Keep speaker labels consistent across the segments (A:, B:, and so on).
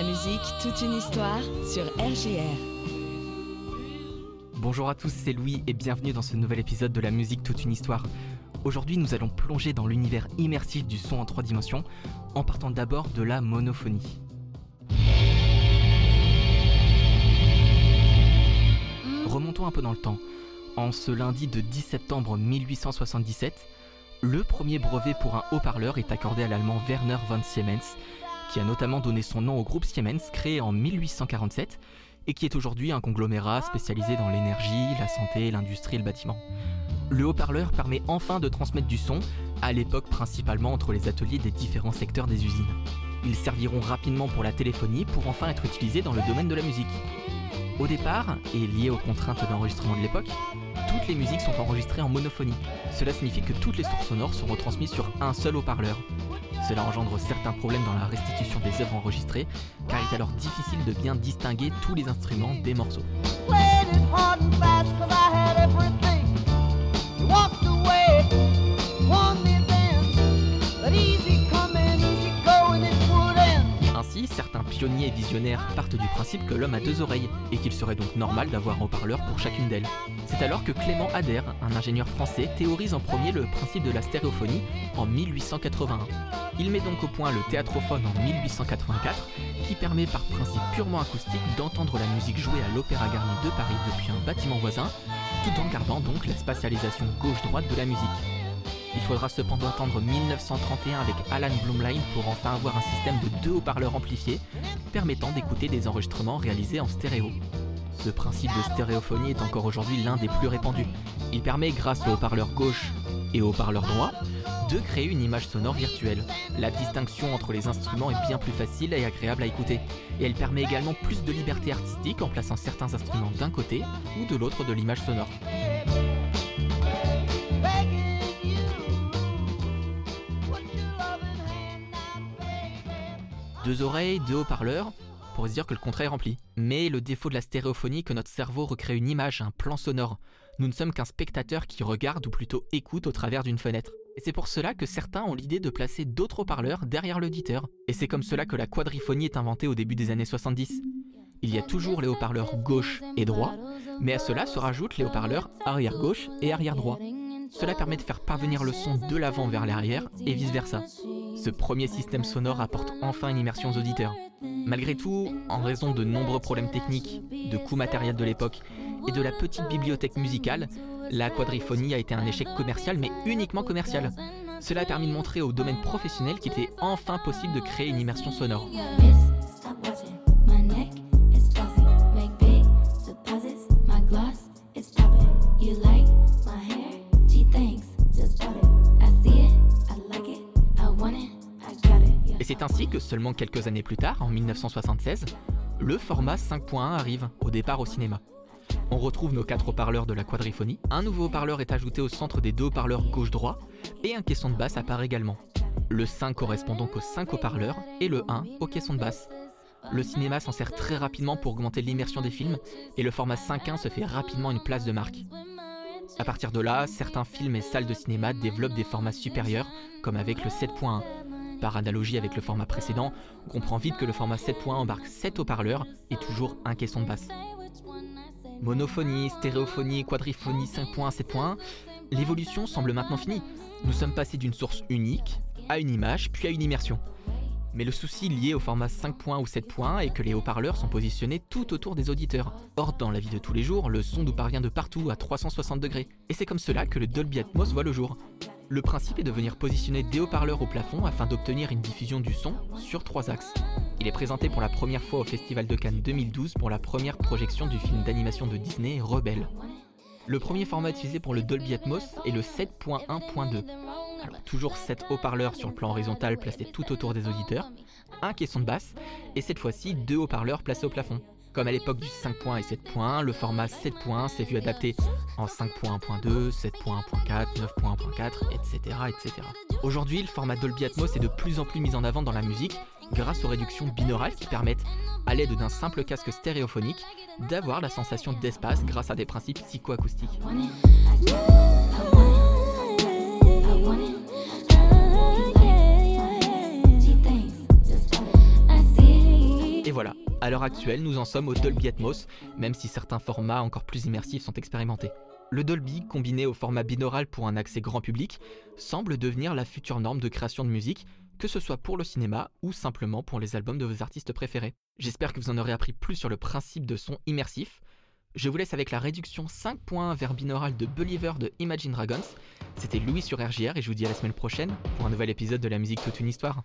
A: La musique, toute une histoire sur RGR.
B: Bonjour à tous, c'est Louis et bienvenue dans ce nouvel épisode de La musique, toute une histoire. Aujourd'hui, nous allons plonger dans l'univers immersif du son en trois dimensions en partant d'abord de la monophonie. Remontons un peu dans le temps. En ce lundi de 10 septembre 1877, le premier brevet pour un haut-parleur est accordé à l'allemand Werner von Siemens, qui a notamment donné son nom au groupe Siemens créé en 1847 et qui est aujourd'hui un conglomérat spécialisé dans l'énergie, la santé, l'industrie et le bâtiment. Le haut-parleur permet enfin de transmettre du son, à l'époque principalement entre les ateliers des différents secteurs des usines. Ils serviront rapidement pour la téléphonie pour enfin être utilisés dans le domaine de la musique. Au départ, et lié aux contraintes d'enregistrement de l'époque, toutes les musiques sont enregistrées en monophonie. Cela signifie que toutes les sources sonores sont retransmises sur un seul haut-parleur. Cela engendre certains problèmes dans la restitution des œuvres enregistrées, car il est alors difficile de bien distinguer tous les instruments des morceaux. Certains pionniers visionnaires partent du principe que l'homme a deux oreilles et qu'il serait donc normal d'avoir un haut-parleur pour chacune d'elles. C'est alors que Clément Ader, un ingénieur français, théorise en premier le principe de la stéréophonie en 1881. Il met donc au point le théâtrophone en 1884, qui permet par principe purement acoustique d'entendre la musique jouée à l'Opéra Garnier de Paris depuis un bâtiment voisin, tout en gardant donc la spatialisation gauche-droite de la musique. Il faudra cependant attendre 1931 avec Alan Blumlein pour enfin avoir un système de deux haut-parleurs amplifiés permettant d'écouter des enregistrements réalisés en stéréo. Ce principe de stéréophonie est encore aujourd'hui l'un des plus répandus. Il permet, grâce au haut-parleur gauche et au haut-parleur droit, de créer une image sonore virtuelle. La distinction entre les instruments est bien plus facile et agréable à écouter, et elle permet également plus de liberté artistique en plaçant certains instruments d'un côté ou de l'autre de l'image sonore. Deux oreilles, deux haut-parleurs, pour se dire que le contrat est rempli. Mais le défaut de la stéréophonie que notre cerveau recrée une image, un plan sonore. Nous ne sommes qu'un spectateur qui regarde ou plutôt écoute au travers d'une fenêtre. Et c'est pour cela que certains ont l'idée de placer d'autres haut-parleurs derrière l'auditeur. Et c'est comme cela que la quadriphonie est inventée au début des années 70. Il y a toujours les haut-parleurs gauche et droit, mais à cela se rajoutent les haut-parleurs arrière-gauche et arrière-droit. Cela permet de faire parvenir le son de l'avant vers l'arrière et vice-versa. Ce premier système sonore apporte enfin une immersion aux auditeurs. Malgré tout, en raison de nombreux problèmes techniques, de coûts matériels de l'époque et de la petite bibliothèque musicale, la quadriphonie a été un échec commercial mais uniquement commercial. Cela a permis de montrer au domaine professionnel qu'il était enfin possible de créer une immersion sonore. C'est ainsi que seulement quelques années plus tard, en 1976, le format 5.1 arrive, au départ au cinéma. On retrouve nos quatre haut-parleurs de la quadriphonie, un nouveau haut-parleur est ajouté au centre des deux haut-parleurs gauche-droit, et un caisson de basse apparaît également. Le 5 correspond donc aux 5 haut-parleurs, et le 1 au caisson de basse. Le cinéma s'en sert très rapidement pour augmenter l'immersion des films, et le format 5.1 se fait rapidement une place de marque. A partir de là, certains films et salles de cinéma développent des formats supérieurs, comme avec le 7.1, par analogie avec le format précédent, on comprend vite que le format 7.1 embarque 7 haut-parleurs et toujours un caisson de basse. Monophonie, stéréophonie, quadriphonie 5.1, 7.1, l'évolution semble maintenant finie. Nous sommes passés d'une source unique à une image, puis à une immersion. Mais le souci lié au format 5.1 ou 7.1 est que les haut-parleurs sont positionnés tout autour des auditeurs. Or, dans la vie de tous les jours, le son nous parvient de partout à 360 degrés. Et c'est comme cela que le Dolby Atmos voit le jour. Le principe est de venir positionner des haut-parleurs au plafond afin d'obtenir une diffusion du son sur trois axes. Il est présenté pour la première fois au Festival de Cannes 2012 pour la première projection du film d'animation de Disney Rebelle. Le premier format utilisé pour le Dolby Atmos est le 7.1.2. toujours 7 haut-parleurs sur le plan horizontal placés tout autour des auditeurs, un caisson de basse, et cette fois-ci deux haut-parleurs placés au plafond. Comme à l'époque du 5.1 et 7.1, le format 7.1 s'est vu adapté en 5.1.2, 7.1.4, 9.1.4, etc., etc. Aujourd'hui, le format Dolby Atmos est de plus en plus mis en avant dans la musique grâce aux réductions binaurales qui permettent, à l'aide d'un simple casque stéréophonique, d'avoir la sensation d'espace grâce à des principes psychoacoustiques. À l'heure actuelle, nous en sommes au Dolby Atmos, même si certains formats encore plus immersifs sont expérimentés. Le Dolby, combiné au format binaural pour un accès grand public, semble devenir la future norme de création de musique, que ce soit pour le cinéma ou simplement pour les albums de vos artistes préférés. J'espère que vous en aurez appris plus sur le principe de son immersif. Je vous laisse avec la réduction 5.1 vers binaural de Believer de Imagine Dragons. C'était Louis sur RGR et je vous dis à la semaine prochaine pour un nouvel épisode de la musique toute une histoire.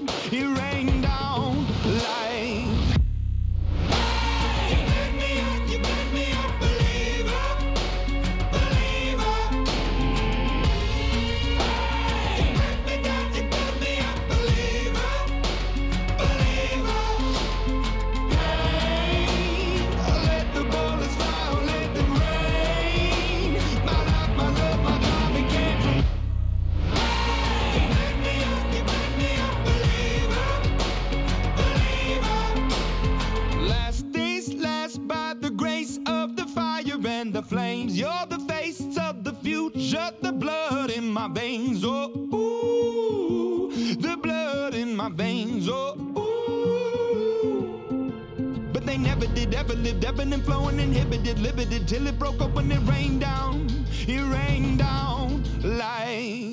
C: oh ooh, the blood in my veins, oh ooh. But they never did ever live, ebbing and flowing, inhibited, limited till it broke open, it rained down, it rained down like.